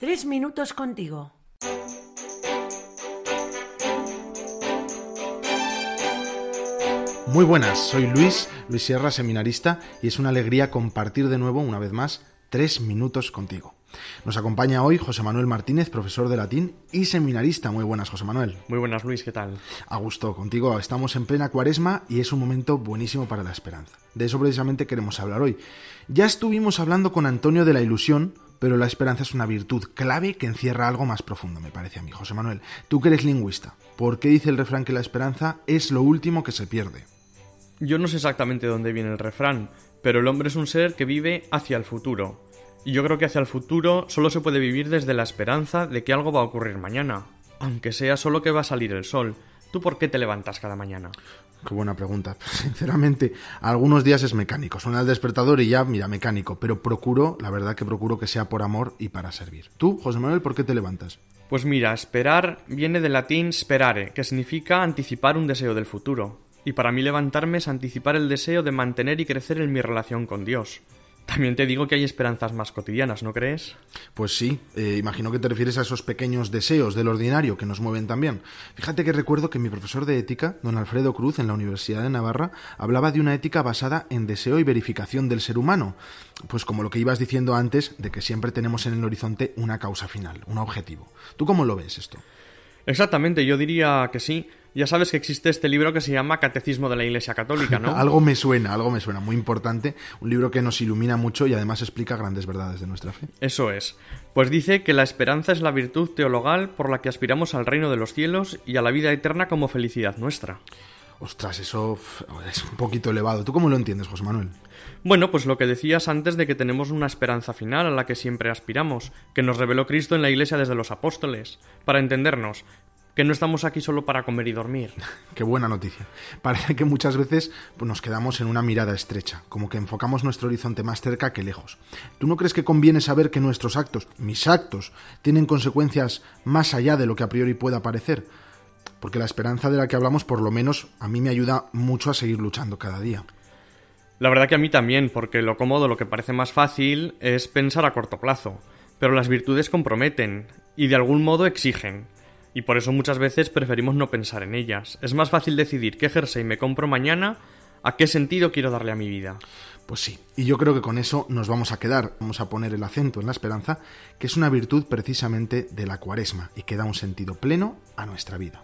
Tres minutos contigo. Muy buenas, soy Luis, Luis Sierra, seminarista, y es una alegría compartir de nuevo, una vez más, tres minutos contigo. Nos acompaña hoy José Manuel Martínez, profesor de latín y seminarista. Muy buenas, José Manuel. Muy buenas, Luis, ¿qué tal? A gusto, contigo estamos en plena cuaresma y es un momento buenísimo para la esperanza. De eso precisamente queremos hablar hoy. Ya estuvimos hablando con Antonio de la ilusión, pero la esperanza es una virtud clave que encierra algo más profundo, me parece a mí. José Manuel, tú que eres lingüista, ¿por qué dice el refrán que la esperanza es lo último que se pierde? Yo no sé exactamente dónde viene el refrán, pero el hombre es un ser que vive hacia el futuro. Y yo creo que hacia el futuro solo se puede vivir desde la esperanza de que algo va a ocurrir mañana, aunque sea solo que va a salir el sol. ¿Tú por qué te levantas cada mañana? Qué buena pregunta. Sinceramente, algunos días es mecánico. Suena el despertador y ya, mira, mecánico. Pero procuro, la verdad que procuro que sea por amor y para servir. ¿Tú, José Manuel, por qué te levantas? Pues mira, esperar viene del latín sperare, que significa anticipar un deseo del futuro. Y para mí levantarme es anticipar el deseo de mantener y crecer en mi relación con Dios. También te digo que hay esperanzas más cotidianas, ¿no crees? Pues sí, eh, imagino que te refieres a esos pequeños deseos del ordinario que nos mueven también. Fíjate que recuerdo que mi profesor de ética, don Alfredo Cruz, en la Universidad de Navarra, hablaba de una ética basada en deseo y verificación del ser humano. Pues como lo que ibas diciendo antes, de que siempre tenemos en el horizonte una causa final, un objetivo. ¿Tú cómo lo ves esto? Exactamente, yo diría que sí. Ya sabes que existe este libro que se llama Catecismo de la Iglesia Católica, ¿no? algo me suena, algo me suena, muy importante. Un libro que nos ilumina mucho y además explica grandes verdades de nuestra fe. Eso es. Pues dice que la esperanza es la virtud teologal por la que aspiramos al reino de los cielos y a la vida eterna como felicidad nuestra. Ostras, eso es un poquito elevado. ¿Tú cómo lo entiendes, José Manuel? Bueno, pues lo que decías antes de que tenemos una esperanza final a la que siempre aspiramos, que nos reveló Cristo en la Iglesia desde los apóstoles. Para entendernos, que no estamos aquí solo para comer y dormir. Qué buena noticia. Parece que muchas veces pues, nos quedamos en una mirada estrecha, como que enfocamos nuestro horizonte más cerca que lejos. ¿Tú no crees que conviene saber que nuestros actos, mis actos, tienen consecuencias más allá de lo que a priori pueda parecer? Porque la esperanza de la que hablamos, por lo menos, a mí me ayuda mucho a seguir luchando cada día. La verdad que a mí también, porque lo cómodo, lo que parece más fácil, es pensar a corto plazo. Pero las virtudes comprometen y de algún modo exigen y por eso muchas veces preferimos no pensar en ellas. Es más fácil decidir qué jersey me compro mañana a qué sentido quiero darle a mi vida. Pues sí, y yo creo que con eso nos vamos a quedar, vamos a poner el acento en la esperanza, que es una virtud precisamente de la cuaresma y que da un sentido pleno a nuestra vida.